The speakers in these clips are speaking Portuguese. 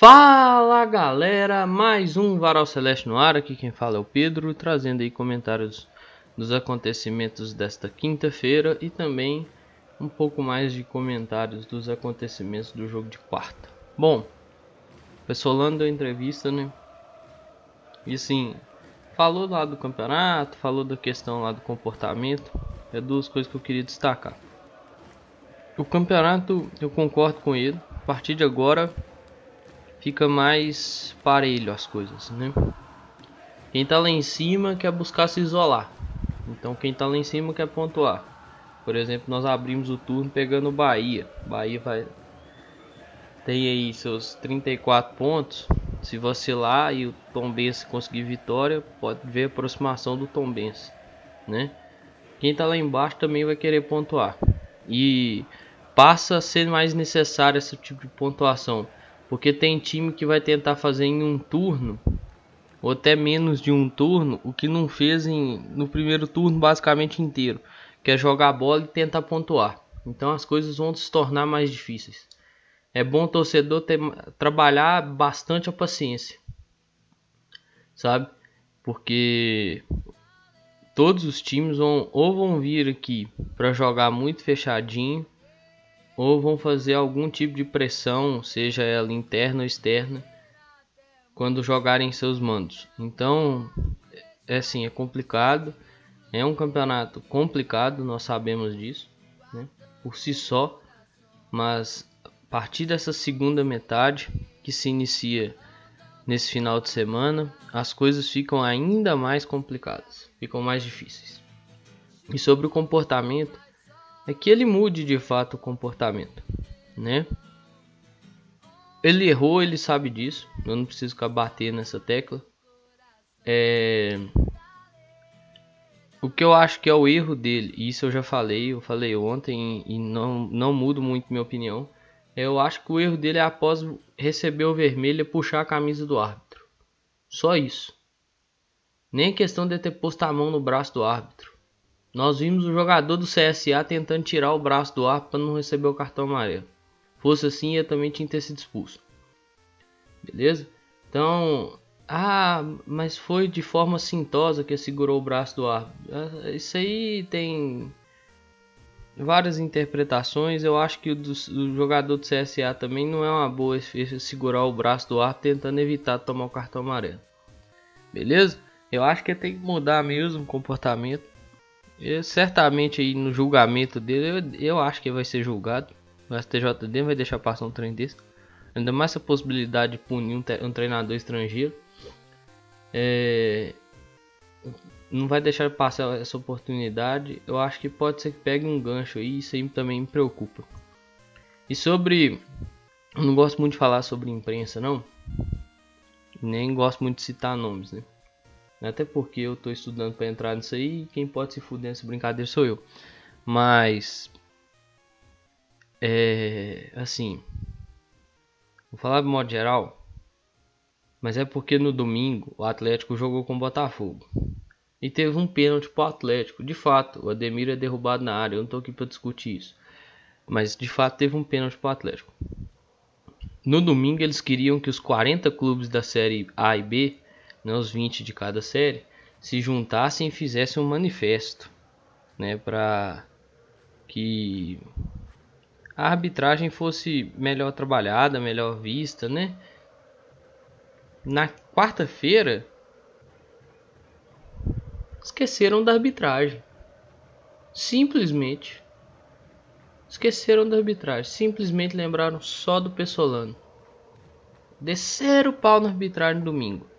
Fala galera, mais um Varal Celeste no ar, aqui quem fala é o Pedro, trazendo aí comentários dos acontecimentos desta quinta-feira e também um pouco mais de comentários dos acontecimentos do jogo de quarta. Bom, Pessolano deu entrevista, né? E assim, falou lá do campeonato, falou da questão lá do comportamento, é duas coisas que eu queria destacar. O campeonato, eu concordo com ele, a partir de agora fica mais parelho as coisas, né? Quem tá lá em cima quer buscar se isolar. Então quem tá lá em cima quer pontuar. Por exemplo, nós abrimos o turno pegando o Bahia. Bahia vai tem aí seus 34 pontos. Se vacilar e o Tombense conseguir vitória, pode ver a aproximação do Tombense, né? Quem tá lá embaixo também vai querer pontuar. E passa a ser mais necessário esse tipo de pontuação porque tem time que vai tentar fazer em um turno, ou até menos de um turno, o que não fez em, no primeiro turno basicamente inteiro, que é jogar a bola e tentar pontuar. Então as coisas vão se tornar mais difíceis. É bom o torcedor ter, trabalhar bastante a paciência, sabe? Porque todos os times vão ou vão vir aqui para jogar muito fechadinho ou vão fazer algum tipo de pressão, seja ela interna ou externa, quando jogarem seus mandos. Então, é assim, é complicado. É um campeonato complicado, nós sabemos disso, né? por si só, mas a partir dessa segunda metade que se inicia nesse final de semana, as coisas ficam ainda mais complicadas, ficam mais difíceis. E sobre o comportamento, é que ele mude de fato o comportamento, né? Ele errou, ele sabe disso. Eu não preciso ficar batendo nessa tecla. É... O que eu acho que é o erro dele, e isso eu já falei, eu falei ontem e não, não mudo muito minha opinião. Eu acho que o erro dele é após receber o vermelho puxar a camisa do árbitro. Só isso. Nem questão de ter posto a mão no braço do árbitro. Nós vimos o jogador do CSA tentando tirar o braço do ar para não receber o cartão amarelo. Fosse assim, ele também tinha que ter sido expulso. Beleza? Então, ah, mas foi de forma sintosa que segurou o braço do ar. Ah, isso aí tem várias interpretações. Eu acho que o, do, o jogador do CSA também não é uma boa segurar o braço do ar tentando evitar tomar o cartão amarelo. Beleza? Eu acho que tem que mudar mesmo o comportamento. Eu, certamente aí no julgamento dele, eu, eu acho que vai ser julgado. O STJD vai deixar passar um trem desse. Ainda mais essa possibilidade de punir um, um treinador estrangeiro. É, não vai deixar passar essa oportunidade. Eu acho que pode ser que pegue um gancho aí. Isso aí também me preocupa. E sobre. Eu não gosto muito de falar sobre imprensa, não. Nem gosto muito de citar nomes, né? Até porque eu estou estudando para entrar nisso aí e quem pode se fuder nessa brincadeira sou eu. Mas. É. Assim. Vou falar de modo geral. Mas é porque no domingo o Atlético jogou com o Botafogo. E teve um pênalti pro Atlético. De fato, o Ademir é derrubado na área. Eu não tô aqui para discutir isso. Mas de fato teve um pênalti pro Atlético. No domingo eles queriam que os 40 clubes da série A e B né, os 20 de cada série, se juntassem e fizessem um manifesto, né, para que a arbitragem fosse melhor trabalhada, melhor vista, né? Na quarta-feira esqueceram da arbitragem. Simplesmente esqueceram da arbitragem, simplesmente lembraram só do Pessolano. Desceram o pau na arbitragem domingo.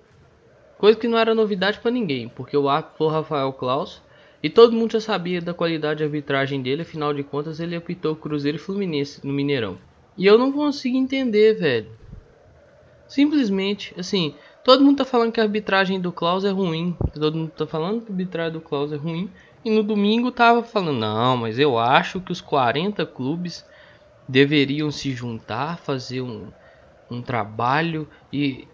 Coisa que não era novidade para ninguém, porque o árbitro foi Rafael Klaus e todo mundo já sabia da qualidade de arbitragem dele, afinal de contas ele apitou Cruzeiro e Fluminense no Mineirão. E eu não consigo entender, velho. Simplesmente, assim, todo mundo tá falando que a arbitragem do Klaus é ruim. Todo mundo tá falando que a arbitragem do Klaus é ruim. E no domingo tava falando, não, mas eu acho que os 40 clubes deveriam se juntar, fazer um, um trabalho e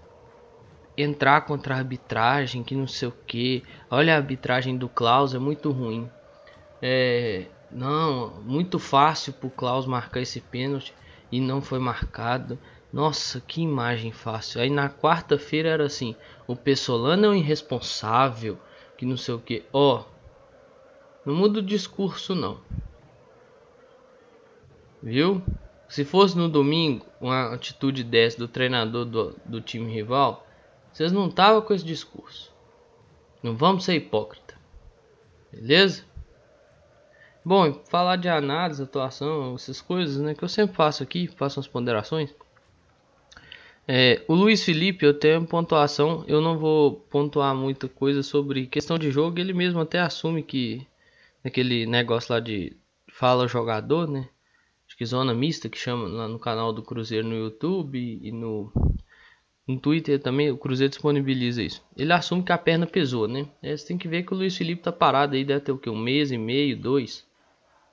entrar contra a arbitragem, que não sei o que. Olha a arbitragem do Klaus, é muito ruim. É, não, muito fácil pro Klaus marcar esse pênalti e não foi marcado. Nossa, que imagem fácil. Aí na quarta-feira era assim: o Pessolano é um irresponsável, que não sei o que. Ó, oh, não muda o discurso não. Viu? Se fosse no domingo, uma atitude dessa do treinador do, do time rival, vocês não estavam com esse discurso. Não vamos ser hipócrita. Beleza? Bom, falar de análise, atuação, essas coisas, né, que eu sempre faço aqui, faço as ponderações. É, o Luiz Felipe, eu tenho pontuação, eu não vou pontuar muita coisa sobre questão de jogo, ele mesmo até assume que aquele negócio lá de fala jogador, né? Acho que zona mista que chama lá no canal do Cruzeiro no YouTube e no, no Twitter também, o Cruzeiro disponibiliza isso. Ele assume que a perna pesou, né? É, você tem que ver que o Luiz Felipe tá parado aí, deve ter o que? Um mês e meio, dois.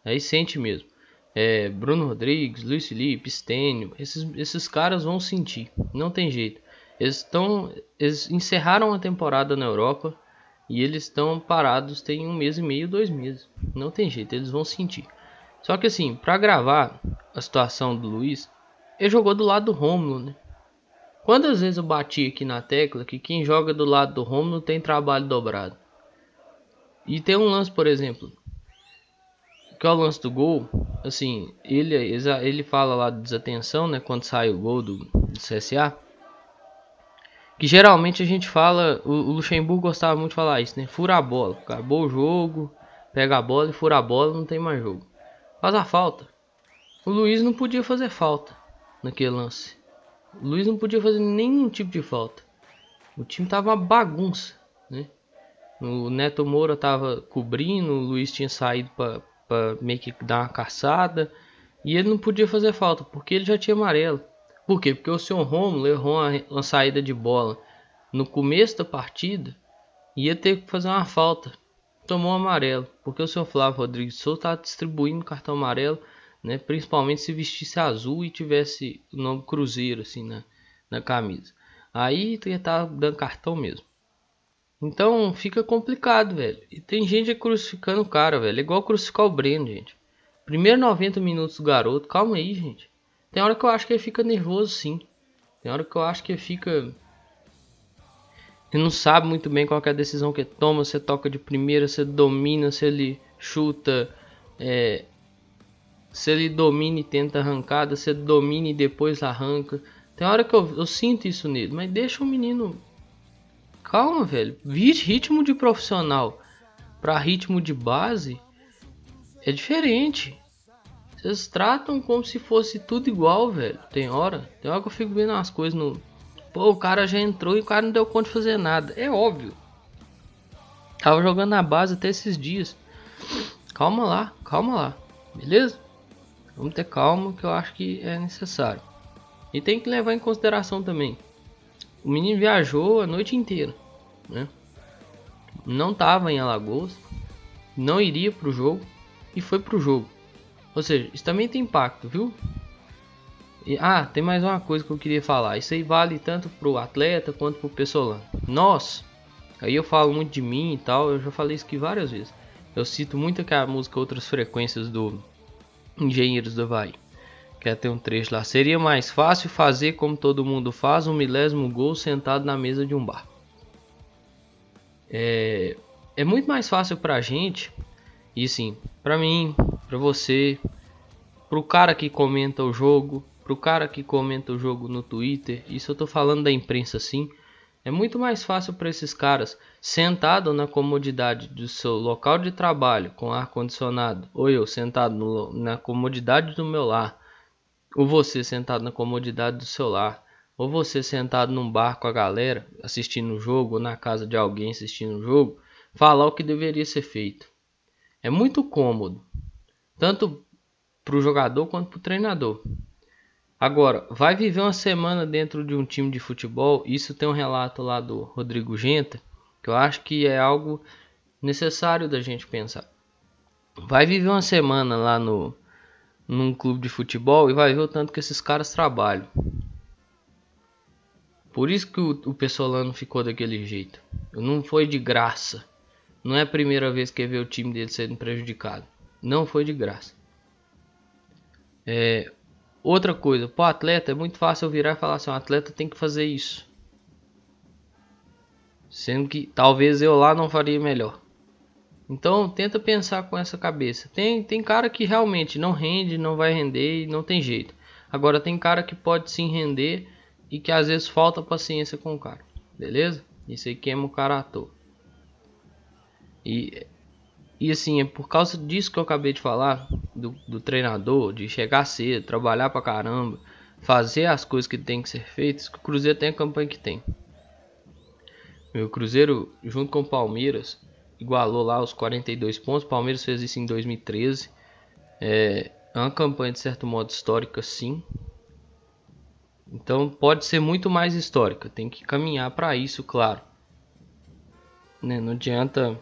Aí sente mesmo é, Bruno Rodrigues, Luiz Felipe, Stênio, esses, esses caras vão sentir, não tem jeito. Eles estão, eles encerraram a temporada na Europa e eles estão parados tem um mês e meio, dois meses. Não tem jeito, eles vão sentir. Só que assim, para gravar a situação do Luiz, ele jogou do lado do Romulo, né? Quantas vezes eu bati aqui na tecla que quem joga do lado do Romulo tem trabalho dobrado? E tem um lance, por exemplo, que é o lance do gol, assim, ele, ele fala lá de desatenção, né, quando sai o gol do, do CSA. Que geralmente a gente fala, o, o, Luxemburgo gostava muito de falar isso, né? Fura a bola, acabou o jogo, pega a bola e fura a bola, não tem mais jogo. Faz a falta. O Luiz não podia fazer falta naquele lance. O Luiz não podia fazer nenhum tipo de falta. O time tava uma bagunça, né? O Neto Moura tava cobrindo, o Luiz tinha saído para meio que dar uma caçada. E ele não podia fazer falta, porque ele já tinha amarelo. Por quê? Porque o senhor Romulo errou uma, uma saída de bola no começo da partida. Ia ter que fazer uma falta. Tomou um amarelo. Porque o senhor Flávio Rodrigues Souza estava distribuindo cartão amarelo. Né, principalmente se vestisse azul e tivesse o nome Cruzeiro assim na, na camisa. Aí ia estar dando cartão mesmo. Então fica complicado, velho. E tem gente crucificando o cara, velho. É igual crucificar o Breno, gente. Primeiro 90 minutos do garoto. Calma aí, gente. Tem hora que eu acho que ele fica nervoso, sim. Tem hora que eu acho que ele fica. Ele não sabe muito bem qual é a decisão que toma. Você toca de primeira, você domina, se ele chuta. É... Se ele domina e tenta arrancada, você domina e depois arranca. Tem hora que eu, eu sinto isso nele, mas deixa o menino Calma, velho. Ritmo de profissional para ritmo de base é diferente. Vocês tratam como se fosse tudo igual, velho. Tem hora, tem hora que eu fico vendo as coisas no. Pô, o cara já entrou e o cara não deu conta de fazer nada. É óbvio. Tava jogando na base até esses dias. Calma lá, calma lá. Beleza? Vamos ter calma que eu acho que é necessário. E tem que levar em consideração também. O menino viajou a noite inteira né? Não estava em Alagoas, não iria para o jogo e foi para o jogo. Ou seja, isso também tem impacto, viu? E, ah, tem mais uma coisa que eu queria falar. Isso aí vale tanto para o atleta quanto para o pessoal. Nós, aí eu falo muito de mim e tal, eu já falei isso aqui várias vezes. Eu cito muito aquela música Outras Frequências do Engenheiros do Havaí. Quer ter um trecho lá. Seria mais fácil fazer como todo mundo faz, um milésimo gol sentado na mesa de um bar. É, é muito mais fácil pra gente, e sim, pra mim, pra você, pro cara que comenta o jogo, pro cara que comenta o jogo no Twitter, isso eu tô falando da imprensa sim. É muito mais fácil para esses caras sentado na comodidade do seu local de trabalho com ar condicionado, ou eu sentado no, na comodidade do meu lar, ou você sentado na comodidade do seu lar, ou você sentado num bar com a galera assistindo o jogo, ou na casa de alguém assistindo o jogo, falar o que deveria ser feito. É muito cômodo, tanto para o jogador quanto para o treinador. Agora, vai viver uma semana dentro de um time de futebol. Isso tem um relato lá do Rodrigo Genta, que eu acho que é algo necessário da gente pensar. Vai viver uma semana lá no num clube de futebol e vai ver o tanto que esses caras trabalham. Por isso que o, o Pessolano ficou daquele jeito. Não foi de graça. Não é a primeira vez que vê o time dele sendo prejudicado. Não foi de graça. É, outra coisa, pro atleta é muito fácil eu virar e falar assim, o atleta tem que fazer isso. Sendo que talvez eu lá não faria melhor. Então tenta pensar com essa cabeça. Tem, tem cara que realmente não rende, não vai render e não tem jeito. Agora tem cara que pode sim render e que às vezes falta paciência com o cara. Beleza? Isso aí queima o cara à toa. E, e assim, é por causa disso que eu acabei de falar, do, do treinador, de chegar cedo, trabalhar pra caramba, fazer as coisas que tem que ser feitas, que o Cruzeiro tem a campanha que tem. O Cruzeiro, junto com o Palmeiras, igualou lá os 42 pontos. O Palmeiras fez isso em 2013. É, é uma campanha de certo modo histórica, sim. Então pode ser muito mais histórica. Tem que caminhar para isso, claro. Né? Não adianta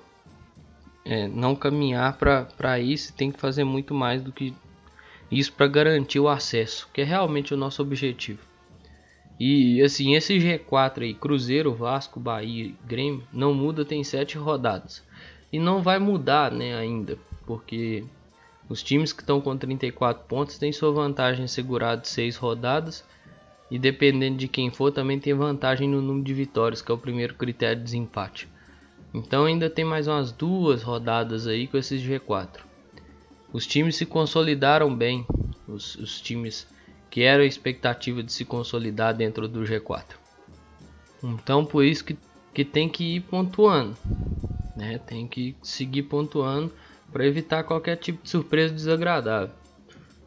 é, não caminhar para isso. Tem que fazer muito mais do que isso para garantir o acesso, que é realmente o nosso objetivo. E assim, esse G4 aí, Cruzeiro, Vasco, Bahia, Grêmio, não muda, tem sete rodadas. E não vai mudar, né, ainda, porque os times que estão com 34 pontos têm sua vantagem segurada de 6 rodadas. E dependendo de quem for, também tem vantagem no número de vitórias, que é o primeiro critério de desempate. Então ainda tem mais umas duas rodadas aí com esses G4. Os times se consolidaram bem, os, os times que eram a expectativa de se consolidar dentro do G4. Então por isso que, que tem que ir pontuando né? Tem que seguir pontuando para evitar qualquer tipo de surpresa desagradável.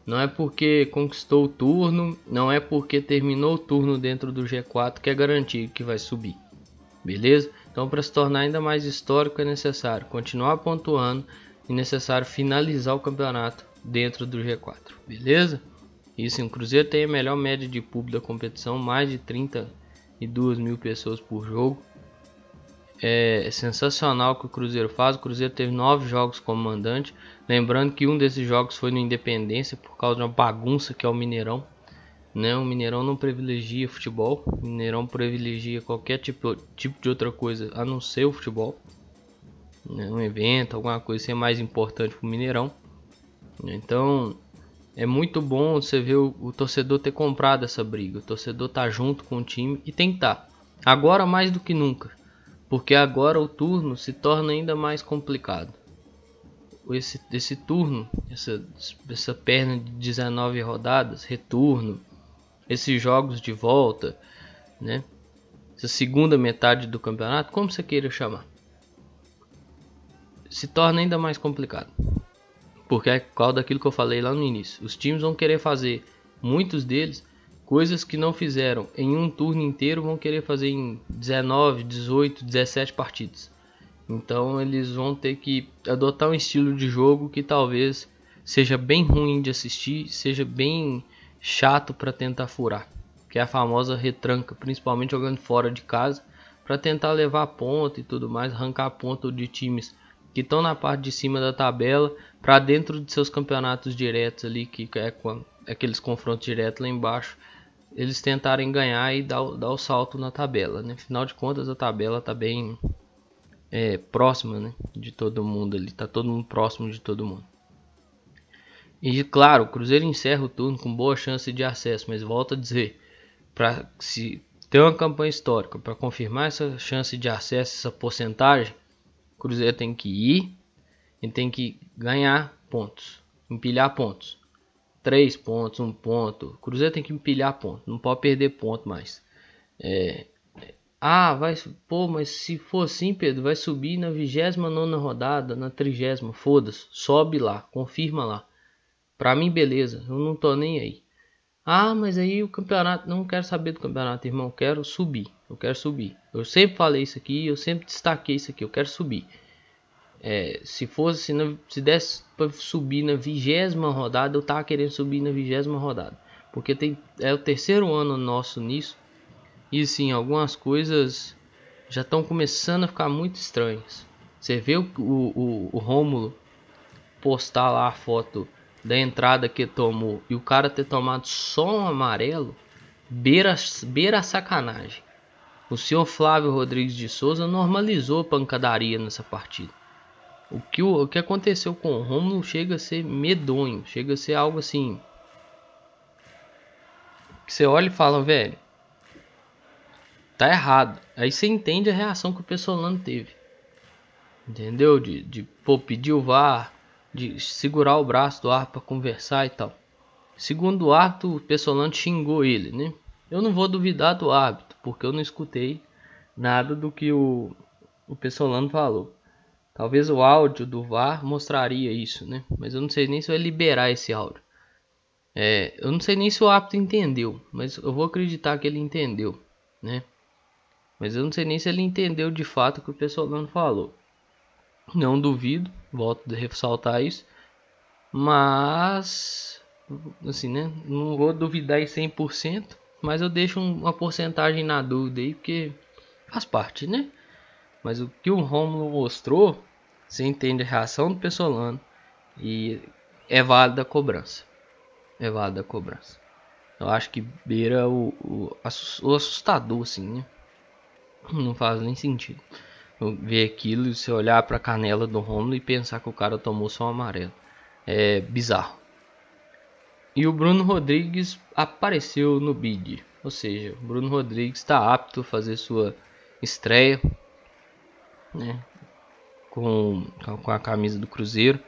Não é porque conquistou o turno, não é porque terminou o turno dentro do G4 que é garantido que vai subir. Beleza? Então, para se tornar ainda mais histórico, é necessário continuar pontuando e necessário finalizar o campeonato dentro do G4. Beleza? Sim, o Cruzeiro tem a melhor média de público da competição, mais de 32 mil pessoas por jogo é sensacional que o Cruzeiro faz. O Cruzeiro teve nove jogos como mandante. Lembrando que um desses jogos foi no Independência por causa de uma bagunça que é o Mineirão. Né? O Mineirão não privilegia futebol. O Mineirão privilegia qualquer tipo, tipo de outra coisa a não ser o futebol. Né? Um evento, alguma coisa assim é mais importante para o Mineirão. Então é muito bom você ver o, o, torcedor ter comprado essa briga. O torcedor tá junto com o time e tá. Agora mais do que nunca porque agora o turno se torna ainda mais complicado. Esse, esse turno, essa, essa perna de 19 rodadas, retorno, esses jogos de volta, né? essa segunda metade do campeonato, como você queira chamar, se torna ainda mais complicado. Porque é qual daquilo que eu falei lá no início. Os times vão querer fazer, muitos deles, Coisas que não fizeram em um turno inteiro vão querer fazer em 19, 18, 17 partidas. Então eles vão ter que adotar um estilo de jogo que talvez seja bem ruim de assistir, seja bem chato para tentar furar, que é a famosa retranca, principalmente jogando fora de casa, para tentar levar ponto e tudo mais, arrancar ponto de times que estão na parte de cima da tabela para dentro de seus campeonatos diretos ali, que é com aqueles confrontos diretos lá embaixo, eles tentarem ganhar e dar, dar o salto na tabela. Né? Afinal de contas, a tabela está bem é, próxima né? de todo mundo ali. Está todo mundo próximo de todo mundo. E claro, o Cruzeiro encerra o turno com boa chance de acesso, mas volto a dizer, para se ter uma campanha histórica para confirmar essa chance de acesso, essa porcentagem, o Cruzeiro tem que ir e tem que ganhar pontos, empilhar pontos. 3 pontos, 1 ponto. O Cruzeiro tem que empilhar ponto, não pode perder ponto mais. É, ah, vai, pô, mas se for assim, Pedro, vai subir na 29 rodada, na 30, foda-se, sobe lá, confirma lá. Pra mim, beleza, eu não tô nem aí. Ah, mas aí o campeonato, não quero saber do campeonato, irmão, quero subir, eu quero subir. Eu sempre falei isso aqui, eu sempre destaquei isso aqui, eu quero subir. É, se fosse, se desse para subir na vigésima rodada, eu tava querendo subir na vigésima rodada. Porque tem, é o terceiro ano nosso nisso. E sim, algumas coisas já estão começando a ficar muito estranhas. Você vê o, o, o Rômulo postar lá a foto da entrada que tomou e o cara ter tomado só um amarelo, beira, beira a sacanagem. O senhor Flávio Rodrigues de Souza normalizou a pancadaria nessa partida. O que, o, o que aconteceu com o Romulo chega a ser medonho, chega a ser algo assim que você olha e fala, velho, tá errado. Aí você entende a reação que o Pessolano teve. Entendeu? De, de pô, pedir o VAR, de segurar o braço do árbitro para conversar e tal. Segundo o árbitro, o Pessolano xingou ele, né? Eu não vou duvidar do árbitro, porque eu não escutei nada do que o, o Pessolano falou. Talvez o áudio do VAR mostraria isso, né? Mas eu não sei nem se vai liberar esse áudio. É, eu não sei nem se o árbitro entendeu, mas eu vou acreditar que ele entendeu, né? Mas eu não sei nem se ele entendeu de fato o que o Pessolano falou. Não duvido, volto a ressaltar isso. Mas, assim, né? Não vou duvidar em 100%, mas eu deixo uma porcentagem na dúvida aí, porque faz parte, né? Mas o que o Romulo mostrou, você entende a reação do Pessolano e é válida a cobrança. É válida a cobrança. Eu acho que beira o, o, o assustador, assim, né? Não faz nem sentido ver aquilo e você olhar para a canela do Romulo e pensar que o cara tomou só um amarelo. É bizarro. E o Bruno Rodrigues apareceu no bid, ou seja, o Bruno Rodrigues está apto a fazer sua estreia, né, com, com a camisa do Cruzeiro,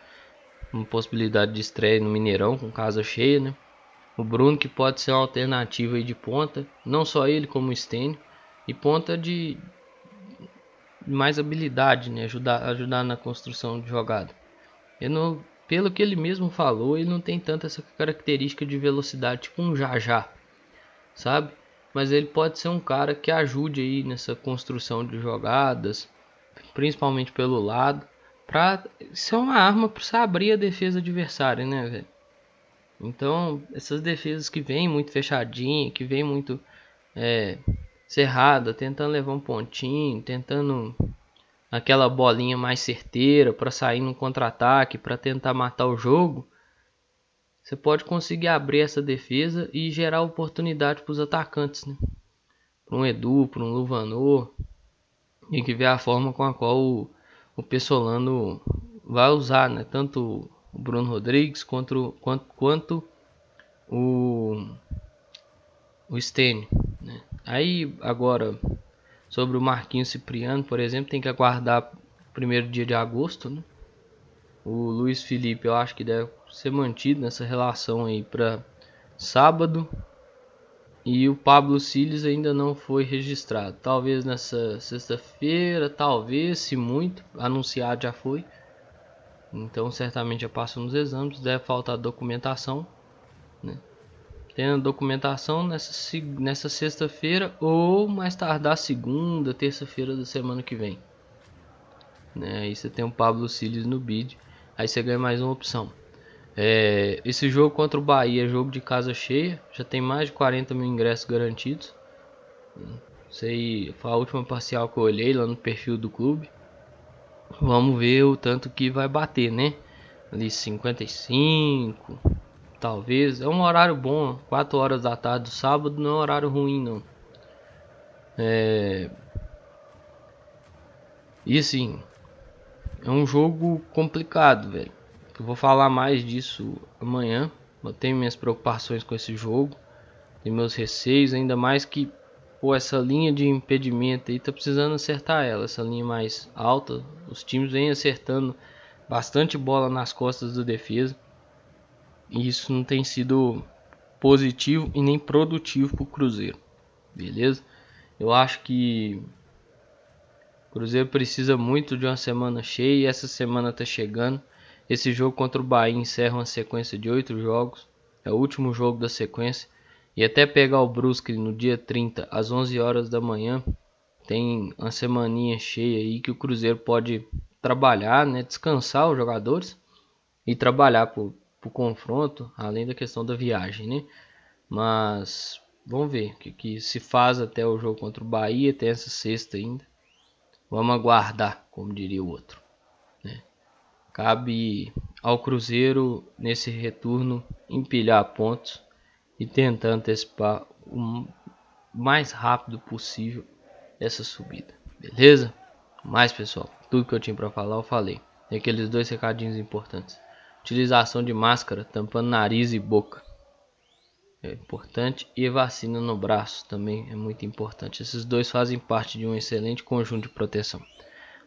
uma possibilidade de estreia no Mineirão com casa cheia, né. O Bruno que pode ser uma alternativa de ponta, não só ele como o Stênio, e ponta de, mais habilidade, né? Ajudar, ajudar na construção de jogada. Eu não, pelo que ele mesmo falou, ele não tem tanta essa característica de velocidade, tipo um já sabe? Mas ele pode ser um cara que ajude aí nessa construção de jogadas, principalmente pelo lado, para ser uma arma para abrir a defesa adversária, né, velho? Então, essas defesas que vêm muito fechadinha, que vêm muito é, cerrada, tentando levar um pontinho, tentando aquela bolinha mais certeira para sair no contra-ataque, para tentar matar o jogo, você pode conseguir abrir essa defesa e gerar oportunidade para os atacantes, né? Para um Edu, para um Luvanor. Tem que ver a forma com a qual o, o Pessolano vai usar, né? Tanto o Bruno Rodrigues quanto, quanto, quanto o, o Stênio. Aí agora sobre o Marquinhos Cipriano, por exemplo, tem que aguardar o primeiro dia de agosto, né? O Luiz Felipe eu acho que deve ser mantido nessa relação aí para sábado. E o Pablo Siles ainda não foi registrado. Talvez nessa sexta-feira, talvez, se muito, anunciado já foi. Então certamente já passou nos exames, deve faltar documentação. Né? Tendo documentação nessa, nessa sexta-feira ou mais tardar segunda, terça-feira da semana que vem. Né? Aí você tem o Pablo Siles no bid, aí você ganha mais uma opção. É, esse jogo contra o Bahia é jogo de casa cheia, já tem mais de 40 mil ingressos garantidos. Sei, foi a última parcial que eu olhei lá no perfil do clube. Vamos ver o tanto que vai bater, né? Ali 55, talvez. É um horário bom, 4 horas da tarde do sábado não é um horário ruim não. É... E assim, é um jogo complicado, velho. Eu vou falar mais disso amanhã. Eu tenho minhas preocupações com esse jogo. Tenho meus receios, ainda mais que pô, essa linha de impedimento aí tá precisando acertar ela, essa linha mais alta. Os times vêm acertando bastante bola nas costas da defesa. E isso não tem sido positivo e nem produtivo para o Cruzeiro. Beleza? Eu acho que o Cruzeiro precisa muito de uma semana cheia e essa semana está chegando. Esse jogo contra o Bahia encerra uma sequência de oito jogos. É o último jogo da sequência. E até pegar o Brusque no dia 30 às 11 horas da manhã, tem uma semaninha cheia aí que o Cruzeiro pode trabalhar, né, descansar os jogadores e trabalhar pro confronto, além da questão da viagem, né? Mas vamos ver o que, que se faz até o jogo contra o Bahia, até essa sexta ainda. Vamos aguardar, como diria o outro. Né? Cabe ao Cruzeiro, nesse retorno, empilhar pontos e tentar antecipar o mais rápido possível essa subida. Beleza? Mais pessoal, tudo que eu tinha para falar eu falei. Tem aqueles dois recadinhos importantes. Utilização de máscara tampando nariz e boca. é importante e vacina no braço também é muito importante. Esses dois fazem parte de um excelente conjunto de proteção.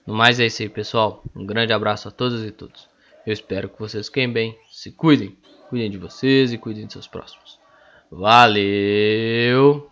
No mais é isso aí, pessoal. Um grande abraço a todas e todos. Eu espero que vocês fiquem bem, se cuidem, cuidem de vocês e cuidem de seus próximos. Valeu!